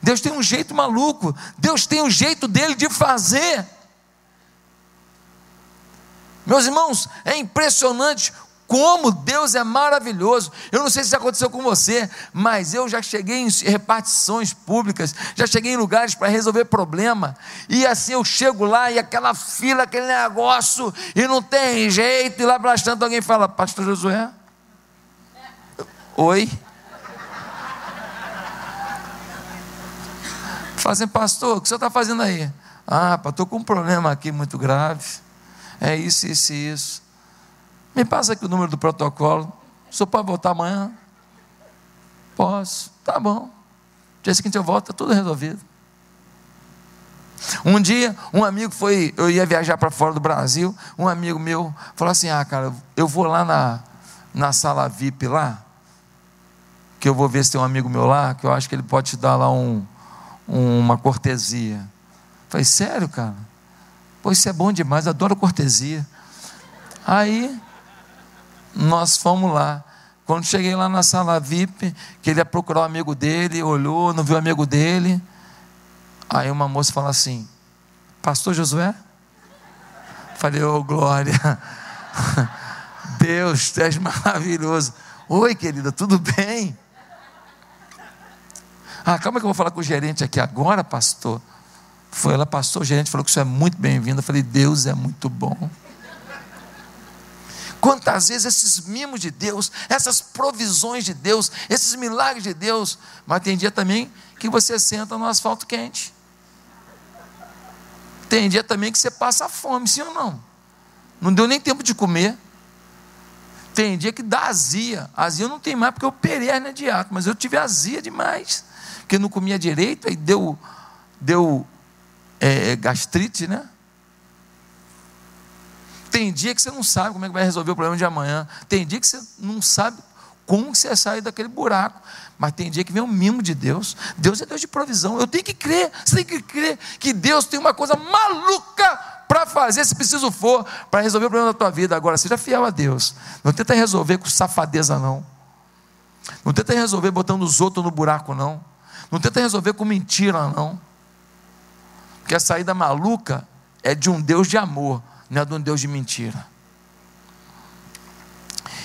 Deus tem um jeito maluco. Deus tem um jeito dele de fazer. Meus irmãos, é impressionante como Deus é maravilhoso. Eu não sei se isso aconteceu com você, mas eu já cheguei em repartições públicas, já cheguei em lugares para resolver problema, e assim eu chego lá e aquela fila, aquele negócio, e não tem jeito, e lá bastante alguém fala, Pastor Josué? Oi? Fazem, assim, pastor, o que o senhor está fazendo aí? Ah, estou com um problema aqui muito grave. É isso, isso e isso. Me passa aqui o número do protocolo. O senhor pode voltar amanhã? Posso. Tá bom. Dia seguinte eu volto, está tudo resolvido. Um dia, um amigo foi, eu ia viajar para fora do Brasil, um amigo meu falou assim: Ah, cara, eu vou lá na, na sala VIP lá, que eu vou ver se tem um amigo meu lá, que eu acho que ele pode te dar lá um, uma cortesia. falei, sério, cara? Pô, isso é bom demais, adoro cortesia. Aí nós fomos lá. Quando cheguei lá na sala VIP, que ele ia procurar o amigo dele, olhou, não viu o amigo dele. Aí uma moça falou assim: Pastor Josué? Falei, ô oh, glória. [LAUGHS] Deus, tu és maravilhoso. Oi, querida, tudo bem? Ah, calma que eu vou falar com o gerente aqui agora, pastor. Foi ela, pastor, o gerente falou que isso é muito bem-vindo. Eu falei, Deus é muito bom. Quantas vezes esses mimos de Deus, essas provisões de Deus, esses milagres de Deus, mas tem dia também que você senta no asfalto quente. Tem dia também que você passa fome, sim ou não? Não deu nem tempo de comer. Tem dia que dá azia. Azia eu não tenho mais porque eu perei a hernia de ato, mas eu tive azia demais. Porque não comia direito, aí deu, deu é, gastrite, né? Tem dia que você não sabe como é que vai resolver o problema de amanhã. Tem dia que você não sabe como você sair daquele buraco. Mas tem dia que vem o mimo de Deus. Deus é Deus de provisão. Eu tenho que crer, você tem que crer que Deus tem uma coisa maluca para fazer, se preciso for, para resolver o problema da tua vida. Agora, seja fiel a Deus. Não tenta resolver com safadeza, não. Não tenta resolver botando os outros no buraco, não. Não tenta resolver com mentira, não. Porque a saída maluca é de um Deus de amor não é de um Deus de mentira.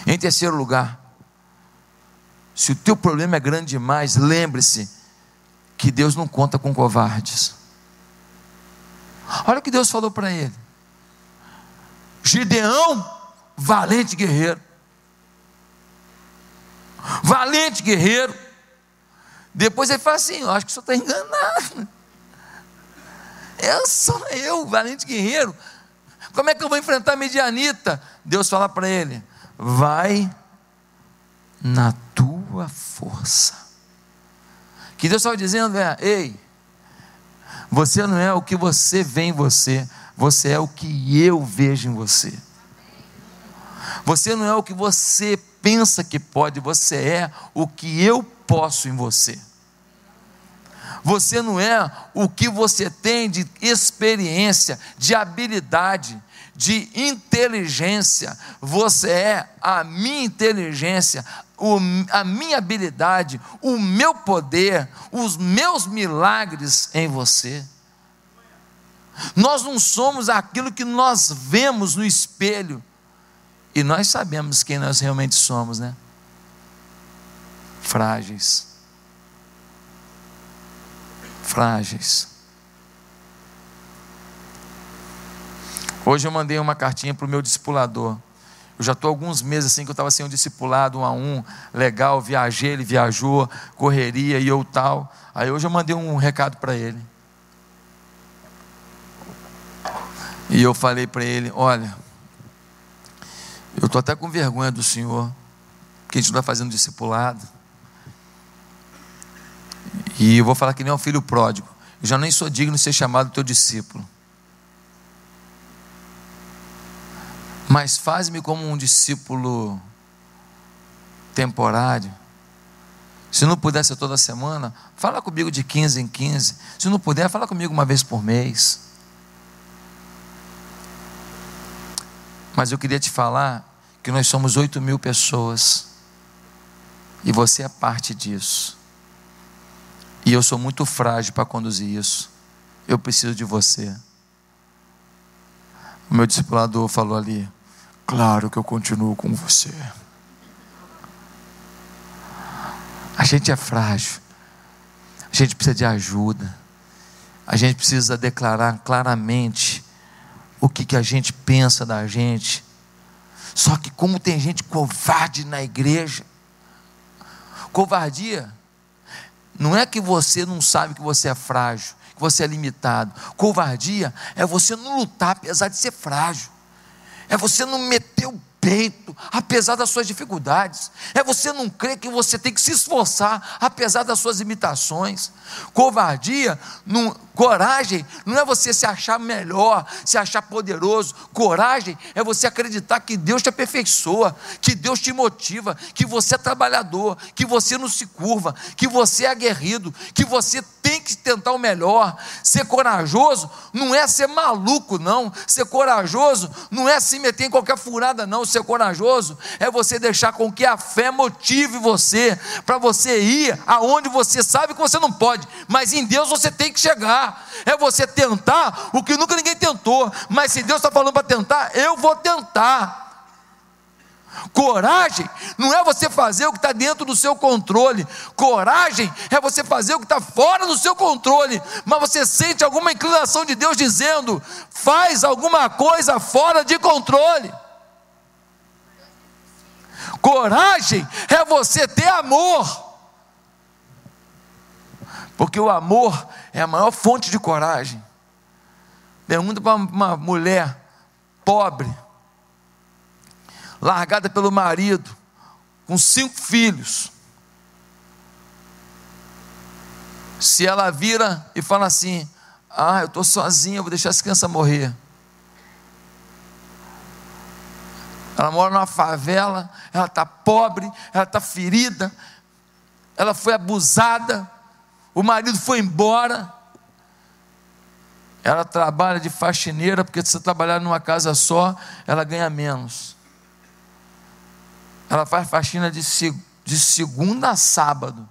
Em terceiro lugar, se o teu problema é grande demais, lembre-se que Deus não conta com covardes. Olha o que Deus falou para ele: Gideão, valente guerreiro. Valente guerreiro. Depois ele fala assim: Eu acho que o senhor está enganado. [LAUGHS] Eu sou eu, valente guerreiro. Como é que eu vou enfrentar a Midianita? Deus fala para ele: vai na tua força. Que Deus estava dizendo é: ei, você não é o que você vê em você, você é o que eu vejo em você. Você não é o que você pensa que pode, você é o que eu posso em você. Você não é o que você tem de experiência, de habilidade, de inteligência. Você é a minha inteligência, a minha habilidade, o meu poder, os meus milagres em você. Nós não somos aquilo que nós vemos no espelho. E nós sabemos quem nós realmente somos, né? Frágeis frágeis. Hoje eu mandei uma cartinha para o meu discipulador. Eu já estou alguns meses assim que eu estava sem um discipulado um a um, legal, viajei, ele viajou, correria e eu tal. Aí hoje eu mandei um recado para ele. E eu falei para ele: Olha, eu estou até com vergonha do senhor, que a gente está fazendo discipulado. E eu vou falar que nem um filho pródigo. Eu já nem sou digno de ser chamado teu discípulo. Mas faz-me como um discípulo temporário. Se não puder ser toda semana, fala comigo de 15 em 15. Se não puder, fala comigo uma vez por mês. Mas eu queria te falar que nós somos 8 mil pessoas. E você é parte disso. E eu sou muito frágil para conduzir isso. Eu preciso de você. O meu discipulador falou ali: Claro que eu continuo com você. A gente é frágil. A gente precisa de ajuda. A gente precisa declarar claramente o que, que a gente pensa da gente. Só que, como tem gente covarde na igreja, covardia não é que você não sabe que você é frágil, que você é limitado. Covardia é você não lutar apesar de ser frágil. É você não meter o peito, apesar das suas dificuldades. É você não crer que você tem que se esforçar, apesar das suas imitações. Covardia, não, coragem, não é você se achar melhor, se achar poderoso. Coragem é você acreditar que Deus te aperfeiçoa, que Deus te motiva, que você é trabalhador, que você não se curva, que você é aguerrido, que você tem que tentar o melhor. Ser corajoso não é ser maluco, não. Ser corajoso não é se meter em qualquer furada, não ser corajoso é você deixar com que a fé motive você, para você ir aonde você sabe que você não pode, mas em Deus você tem que chegar. É você tentar o que nunca ninguém tentou, mas se Deus está falando para tentar, eu vou tentar. Coragem não é você fazer o que está dentro do seu controle, coragem é você fazer o que está fora do seu controle, mas você sente alguma inclinação de Deus dizendo: faz alguma coisa fora de controle. Coragem é você ter amor. Porque o amor é a maior fonte de coragem. Pergunta para uma mulher pobre, largada pelo marido, com cinco filhos. Se ela vira e fala assim: Ah, eu estou sozinha, vou deixar essa criança morrer. Ela mora numa favela, ela está pobre, ela está ferida, ela foi abusada, o marido foi embora. Ela trabalha de faxineira, porque se você trabalhar numa casa só, ela ganha menos. Ela faz faxina de, de segunda a sábado.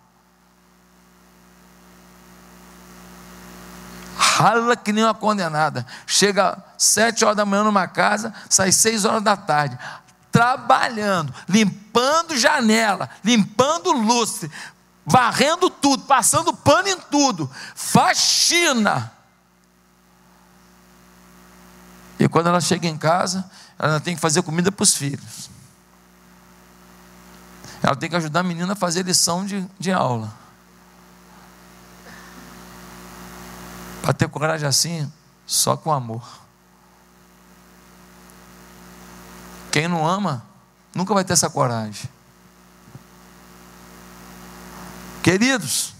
rala que nem uma condenada. Chega sete horas da manhã numa casa, sai seis horas da tarde, trabalhando, limpando janela, limpando lustre, varrendo tudo, passando pano em tudo, faxina. E quando ela chega em casa, ela tem que fazer comida para os filhos. Ela tem que ajudar a menina a fazer lição de, de aula. Para ter coragem assim, só com amor. Quem não ama, nunca vai ter essa coragem. Queridos,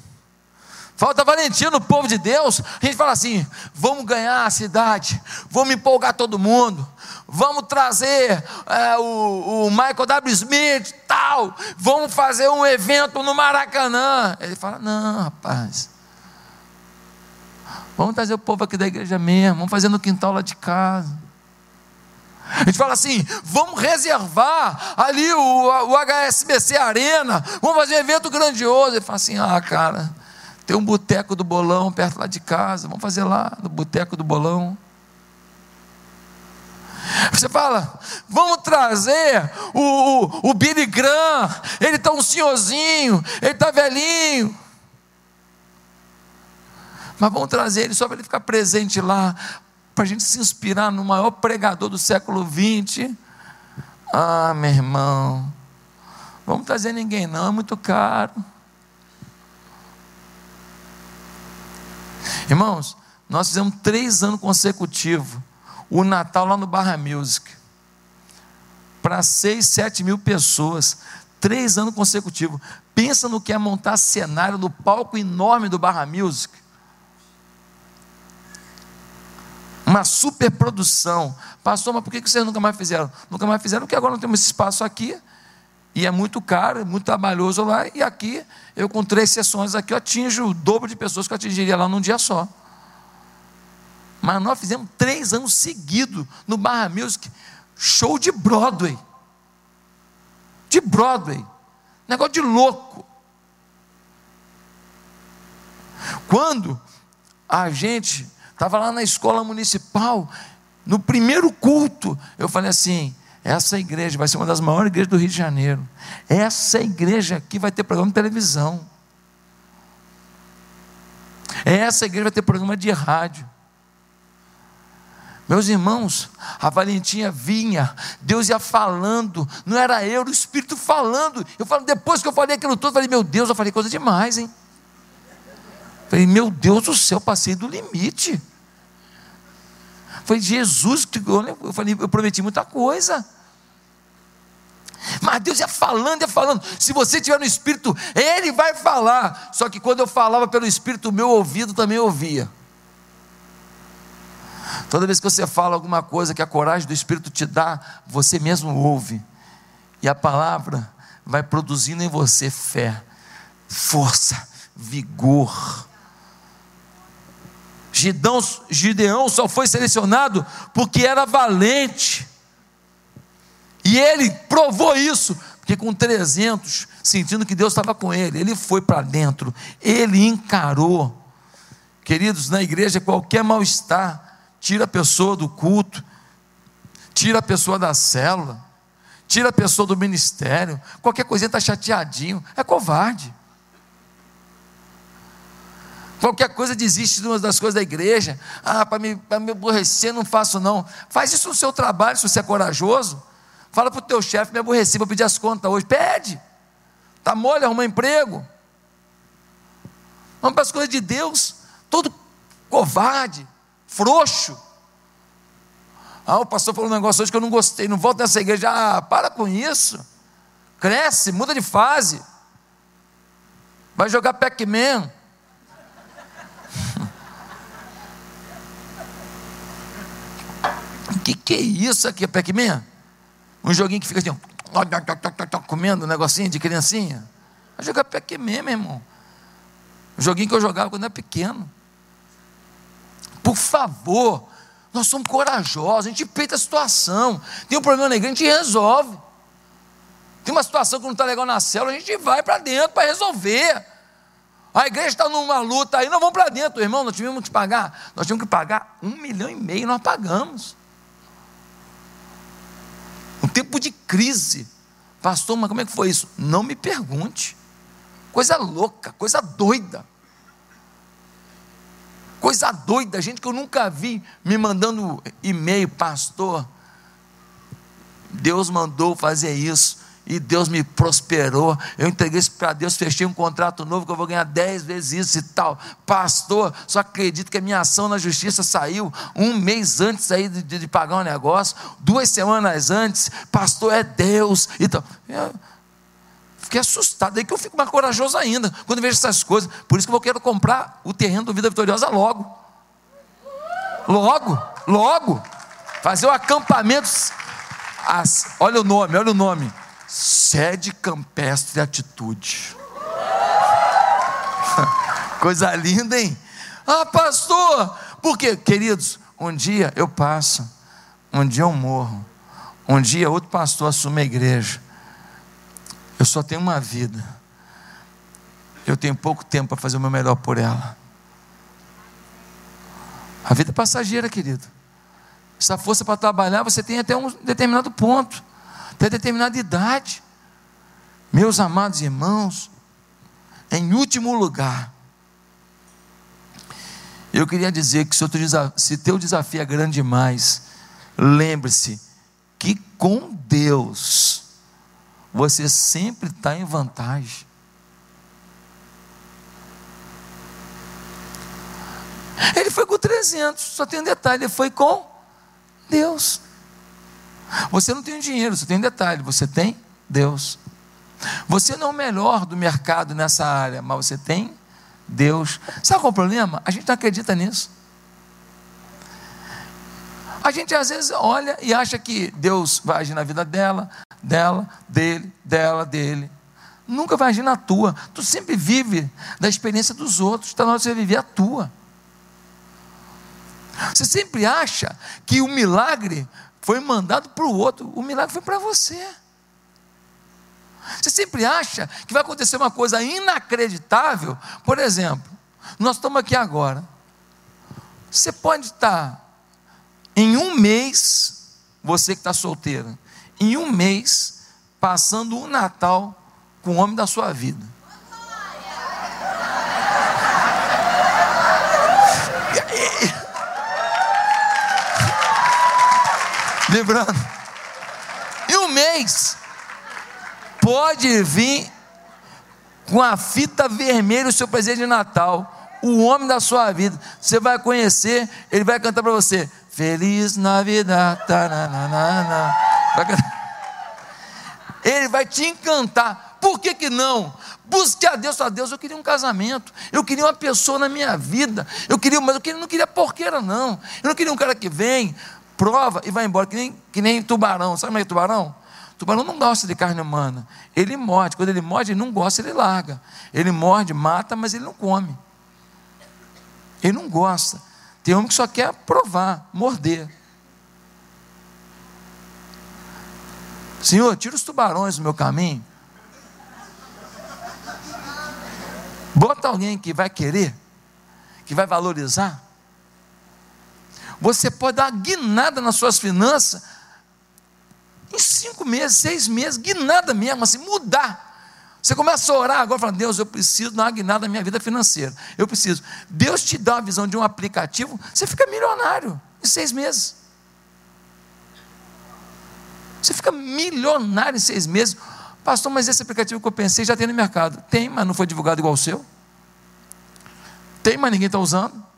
falta valentia no povo de Deus. A gente fala assim: vamos ganhar a cidade, vamos empolgar todo mundo, vamos trazer é, o, o, Michael W. Smith, tal, vamos fazer um evento no Maracanã. Ele fala: não, rapaz, Vamos trazer o povo aqui da igreja mesmo, vamos fazer no quintal lá de casa. A gente fala assim: vamos reservar ali o, o HSBC Arena, vamos fazer um evento grandioso. Ele fala assim: ah, cara, tem um boteco do bolão perto lá de casa, vamos fazer lá no boteco do bolão. Você fala, vamos trazer o, o, o Billy Graham, ele está um senhorzinho, ele está velhinho, mas vamos trazer ele só para ele ficar presente lá. Para a gente se inspirar no maior pregador do século XX. Ah, meu irmão, vamos trazer ninguém não, é muito caro. Irmãos, nós fizemos três anos consecutivos o Natal lá no Barra Music para seis, sete mil pessoas, três anos consecutivos. Pensa no que é montar cenário no palco enorme do Barra Music. Uma superprodução. Pastor, mas por que vocês nunca mais fizeram? Nunca mais fizeram porque agora não temos esse espaço aqui. E é muito caro, é muito trabalhoso lá. E aqui, eu com três sessões aqui, eu atinjo o dobro de pessoas que eu atingiria lá num dia só. Mas nós fizemos três anos seguidos no Barra Music, show de Broadway. De Broadway. Negócio de louco. Quando a gente estava lá na escola municipal, no primeiro culto, eu falei assim: essa igreja vai ser uma das maiores igrejas do Rio de Janeiro. Essa igreja aqui vai ter programa de televisão. Essa igreja vai ter programa de rádio. Meus irmãos, a Valentinha vinha, Deus ia falando, não era eu, era o Espírito falando. Eu falo, depois que eu falei aquilo todo, eu falei, meu Deus, eu falei coisa demais, hein? falei, meu Deus do céu, passei do limite. Foi Jesus que eu falei, eu prometi muita coisa. Mas Deus ia falando, ia falando. Se você estiver no Espírito, Ele vai falar. Só que quando eu falava pelo Espírito, o meu ouvido também ouvia. Toda vez que você fala alguma coisa que a coragem do Espírito te dá, você mesmo ouve. E a palavra vai produzindo em você fé, força, vigor. Gideão, só foi selecionado porque era valente. E ele provou isso, porque com 300, sentindo que Deus estava com ele, ele foi para dentro, ele encarou. Queridos, na igreja qualquer mal-estar tira a pessoa do culto, tira a pessoa da célula, tira a pessoa do ministério, qualquer coisinha está chateadinho, é covarde. Qualquer coisa desiste de uma das coisas da igreja. Ah, para me, me aborrecer, não faço não. Faz isso no seu trabalho, se você é corajoso. Fala para o teu chefe, me aborreci, vou pedir as contas hoje. Pede. Está mole, arruma emprego. Vamos para as coisas de Deus. Todo covarde, frouxo. Ah, o pastor falou um negócio hoje que eu não gostei. Não volto nessa igreja. Ah, para com isso. Cresce, muda de fase. Vai jogar Pac-Man. Que, que é isso aqui, Pac-Man? Um joguinho que fica assim, comendo um negocinho de criancinha. Vai jogar Pac-Man, meu irmão. Um joguinho que eu jogava quando era pequeno. Por favor, nós somos corajosos, a gente peita a situação. Tem um problema na igreja, a gente resolve. Tem uma situação que não está legal na célula, a gente vai para dentro para resolver. A igreja está numa luta aí, nós vamos para dentro, irmão. Nós tivemos que pagar, nós tínhamos que pagar um milhão e meio, nós pagamos. Um tempo de crise. Pastor, mas como é que foi isso? Não me pergunte. Coisa louca, coisa doida. Coisa doida, gente que eu nunca vi me mandando e-mail, pastor. Deus mandou fazer isso e Deus me prosperou. Eu entreguei isso para Deus, fechei um contrato novo que eu vou ganhar dez vezes isso e tal. Pastor, só acredito que a minha ação na justiça saiu um mês antes aí de, de, de pagar um negócio, duas semanas antes. Pastor, é Deus. Então, eu fiquei assustado. Daí que eu fico mais corajoso ainda quando vejo essas coisas. Por isso que eu quero comprar o terreno do Vida Vitoriosa logo. Logo, logo. Fazer o acampamento. As, olha o nome, olha o nome Sede campestre atitude. [LAUGHS] Coisa linda, hein? Ah, pastor, porque, queridos, um dia eu passo, um dia eu morro, um dia outro pastor assume a igreja. Eu só tenho uma vida. Eu tenho pouco tempo para fazer o meu melhor por ela. A vida é passageira, querido. Essa força para trabalhar, você tem até um determinado ponto até determinada idade. Meus amados irmãos, em último lugar, Eu queria dizer que se teu desafio é grande demais, lembre-se que com Deus você sempre está em vantagem. Ele foi com 300, só tem um detalhe, ele foi com Deus. Você não tem dinheiro, você tem um detalhe, você tem Deus. Você não é o melhor do mercado nessa área, mas você tem Deus. Sabe qual é o problema? A gente não acredita nisso. A gente às vezes olha e acha que Deus vai agir na vida dela, dela, dele, dela, dele. Nunca vai agir na tua. Tu sempre vive da experiência dos outros. Está na hora de você viver a tua. Você sempre acha que o milagre foi mandado para o outro. O milagre foi para você. Você sempre acha que vai acontecer uma coisa inacreditável. Por exemplo, nós estamos aqui agora. Você pode estar em um mês, você que está solteira, em um mês, passando o um Natal com o homem da sua vida. Lembrando, em um mês, pode vir com a fita vermelha o seu presente de Natal, o homem da sua vida. Você vai conhecer, ele vai cantar para você: Feliz Navidad. Ele vai te encantar. Por que, que não? Busque a Deus, a Deus. Eu queria um casamento, eu queria uma pessoa na minha vida, eu queria, mas eu queria, não queria porqueira, não. Eu não queria um cara que vem, prova e vai embora, que nem, que nem tubarão. Sabe como é tubarão? Tubarão não gosta de carne humana. Ele morde. Quando ele morde, ele não gosta, ele larga. Ele morde, mata, mas ele não come. Ele não gosta. Tem homem que só quer provar, morder. Senhor, tira os tubarões do meu caminho. Bota alguém que vai querer, que vai valorizar. Você pode dar uma guinada nas suas finanças em cinco meses, seis meses, guinada mesmo, assim, mudar. Você começa a orar agora, falando, Deus, eu preciso dar uma guinada na minha vida financeira. Eu preciso. Deus te dá uma visão de um aplicativo, você fica milionário em seis meses. Você fica milionário em seis meses. Pastor, mas esse aplicativo que eu pensei já tem no mercado. Tem, mas não foi divulgado igual o seu. Tem, mas ninguém está usando.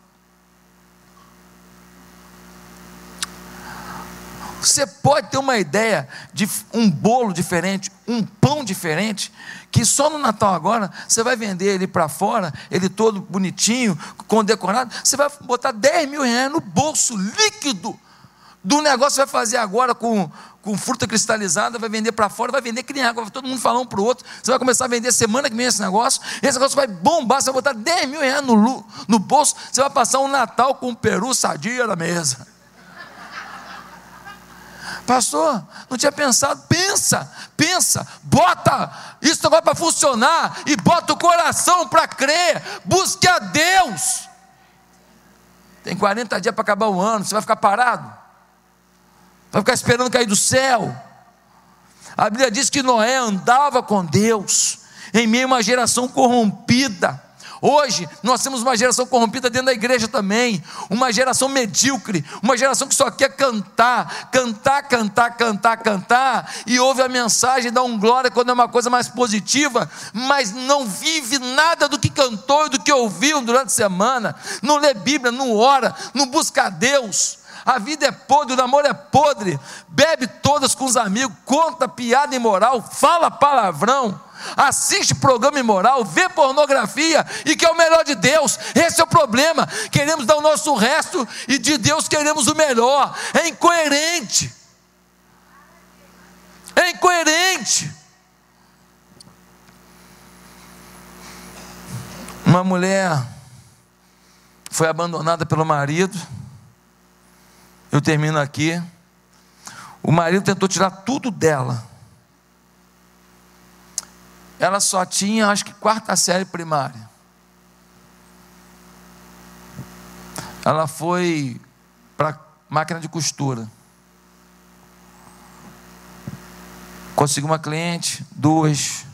Você pode ter uma ideia de um bolo diferente, um pão diferente, que só no Natal agora você vai vender ele para fora, ele todo bonitinho, condecorado, você vai botar 10 mil reais no bolso líquido do negócio que vai fazer agora com, com fruta cristalizada, vai vender para fora, vai vender que nem água, vai todo mundo falar um para o outro. Você vai começar a vender semana que vem esse negócio, esse negócio vai bombar, você vai botar 10 mil reais no, no bolso, você vai passar um Natal com um peru sadia na mesa. Pastor, não tinha pensado. Pensa, pensa, bota isso agora para funcionar e bota o coração para crer. Busque a Deus. Tem 40 dias para acabar o ano, você vai ficar parado? Vai ficar esperando cair do céu? A Bíblia diz que Noé andava com Deus em meio a uma geração corrompida. Hoje nós temos uma geração corrompida dentro da igreja também, uma geração medíocre, uma geração que só quer cantar, cantar, cantar, cantar, cantar, e ouve a mensagem, dá um glória quando é uma coisa mais positiva, mas não vive nada do que cantou e do que ouviu durante a semana, não lê Bíblia, não ora, não busca a Deus. A vida é podre, o namoro é podre, bebe todas com os amigos, conta piada imoral, fala palavrão assiste programa imoral, vê pornografia e que é o melhor de Deus. Esse é o problema. Queremos dar o nosso resto e de Deus queremos o melhor. É incoerente. É incoerente. Uma mulher foi abandonada pelo marido. Eu termino aqui. O marido tentou tirar tudo dela ela só tinha, acho que, quarta série primária. Ela foi para máquina de costura. Conseguiu uma cliente, duas,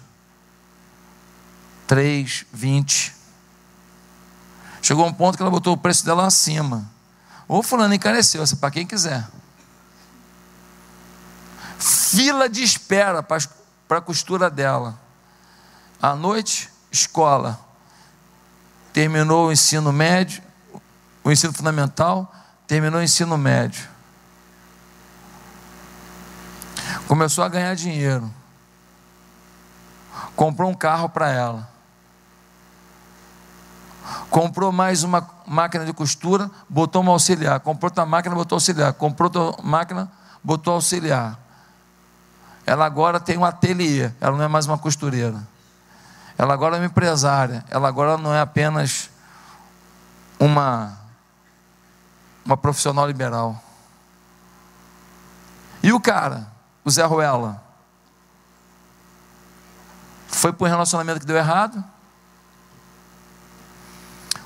três, vinte. Chegou um ponto que ela botou o preço dela acima. Ou fulano encareceu, para quem quiser. Fila de espera para a costura dela. À noite, escola. Terminou o ensino médio, o ensino fundamental, terminou o ensino médio. Começou a ganhar dinheiro. Comprou um carro para ela. Comprou mais uma máquina de costura, botou uma auxiliar. Comprou outra máquina, botou auxiliar. Comprou outra máquina, botou auxiliar. Ela agora tem um ateliê, ela não é mais uma costureira. Ela agora é uma empresária. Ela agora não é apenas uma, uma profissional liberal. E o cara, o Zé Ruela, foi para um relacionamento que deu errado.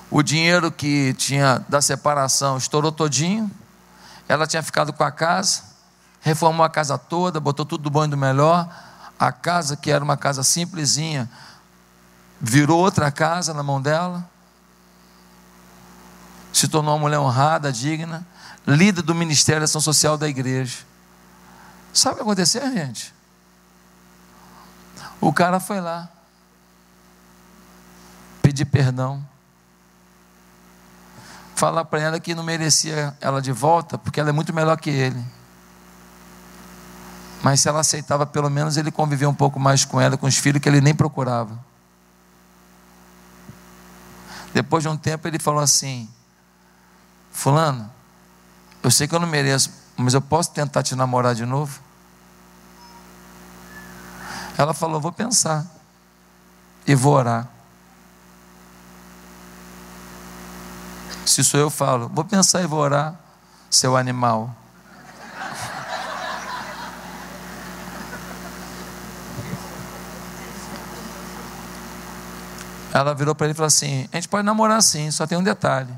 O dinheiro que tinha da separação estourou todinho. Ela tinha ficado com a casa, reformou a casa toda, botou tudo do bom e do melhor. A casa, que era uma casa simplesinha, virou outra casa na mão dela. Se tornou uma mulher honrada, digna, líder do Ministério da Ação Social da igreja. Sabe o que aconteceu, gente? O cara foi lá pedir perdão, falar para ela que não merecia ela de volta, porque ela é muito melhor que ele. Mas se ela aceitava, pelo menos ele convivia um pouco mais com ela, com os filhos que ele nem procurava. Depois de um tempo ele falou assim: Fulano, eu sei que eu não mereço, mas eu posso tentar te namorar de novo? Ela falou: Vou pensar e vou orar. Se sou eu, falo: Vou pensar e vou orar, seu animal. Ela virou para ele e falou assim: A gente pode namorar sim, só tem um detalhe.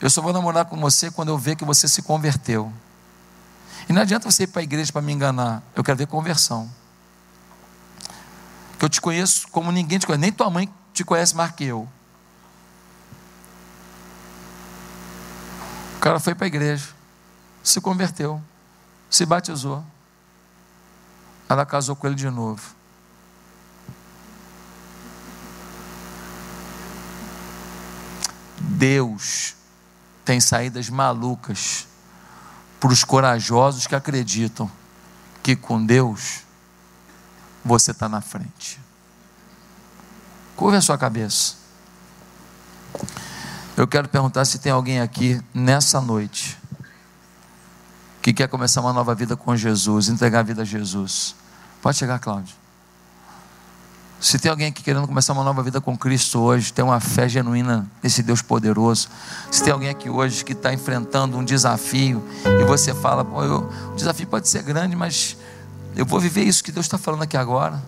Eu só vou namorar com você quando eu ver que você se converteu. E não adianta você ir para a igreja para me enganar. Eu quero ver conversão. Que eu te conheço como ninguém te conhece. Nem tua mãe te conhece mais que eu. O cara foi para a igreja, se converteu, se batizou. Ela casou com ele de novo. Deus tem saídas malucas para os corajosos que acreditam que com Deus você está na frente. Curva a sua cabeça. Eu quero perguntar se tem alguém aqui nessa noite que quer começar uma nova vida com Jesus, entregar a vida a Jesus. Pode chegar, Cláudio. Se tem alguém aqui querendo começar uma nova vida com Cristo hoje, tem uma fé genuína nesse Deus poderoso. Se tem alguém aqui hoje que está enfrentando um desafio e você fala, Pô, eu, o desafio pode ser grande, mas eu vou viver isso que Deus está falando aqui agora.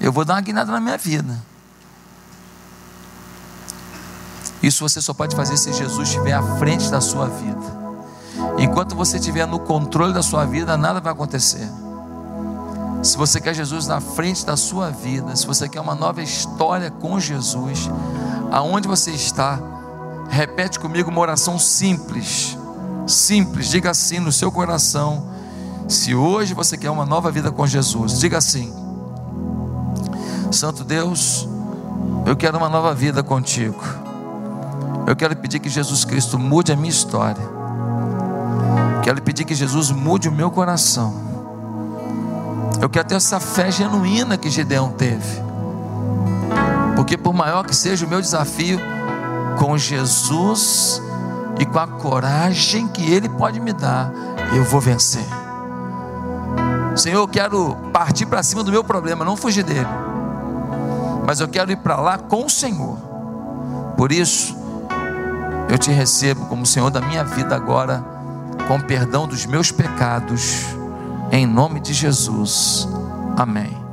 Eu vou dar uma guinada na minha vida. Isso você só pode fazer se Jesus estiver à frente da sua vida. Enquanto você estiver no controle da sua vida, nada vai acontecer. Se você quer Jesus na frente da sua vida, se você quer uma nova história com Jesus, aonde você está, repete comigo uma oração simples. Simples, diga assim no seu coração. Se hoje você quer uma nova vida com Jesus, diga assim: Santo Deus, eu quero uma nova vida contigo. Eu quero pedir que Jesus Cristo mude a minha história. Quero pedir que Jesus mude o meu coração. Eu quero ter essa fé genuína que Gideão teve. Porque por maior que seja o meu desafio, com Jesus e com a coragem que Ele pode me dar, eu vou vencer. Senhor, eu quero partir para cima do meu problema, não fugir dele. Mas eu quero ir para lá com o Senhor. Por isso, eu te recebo como Senhor da minha vida agora, com perdão dos meus pecados em nome de Jesus. Amém.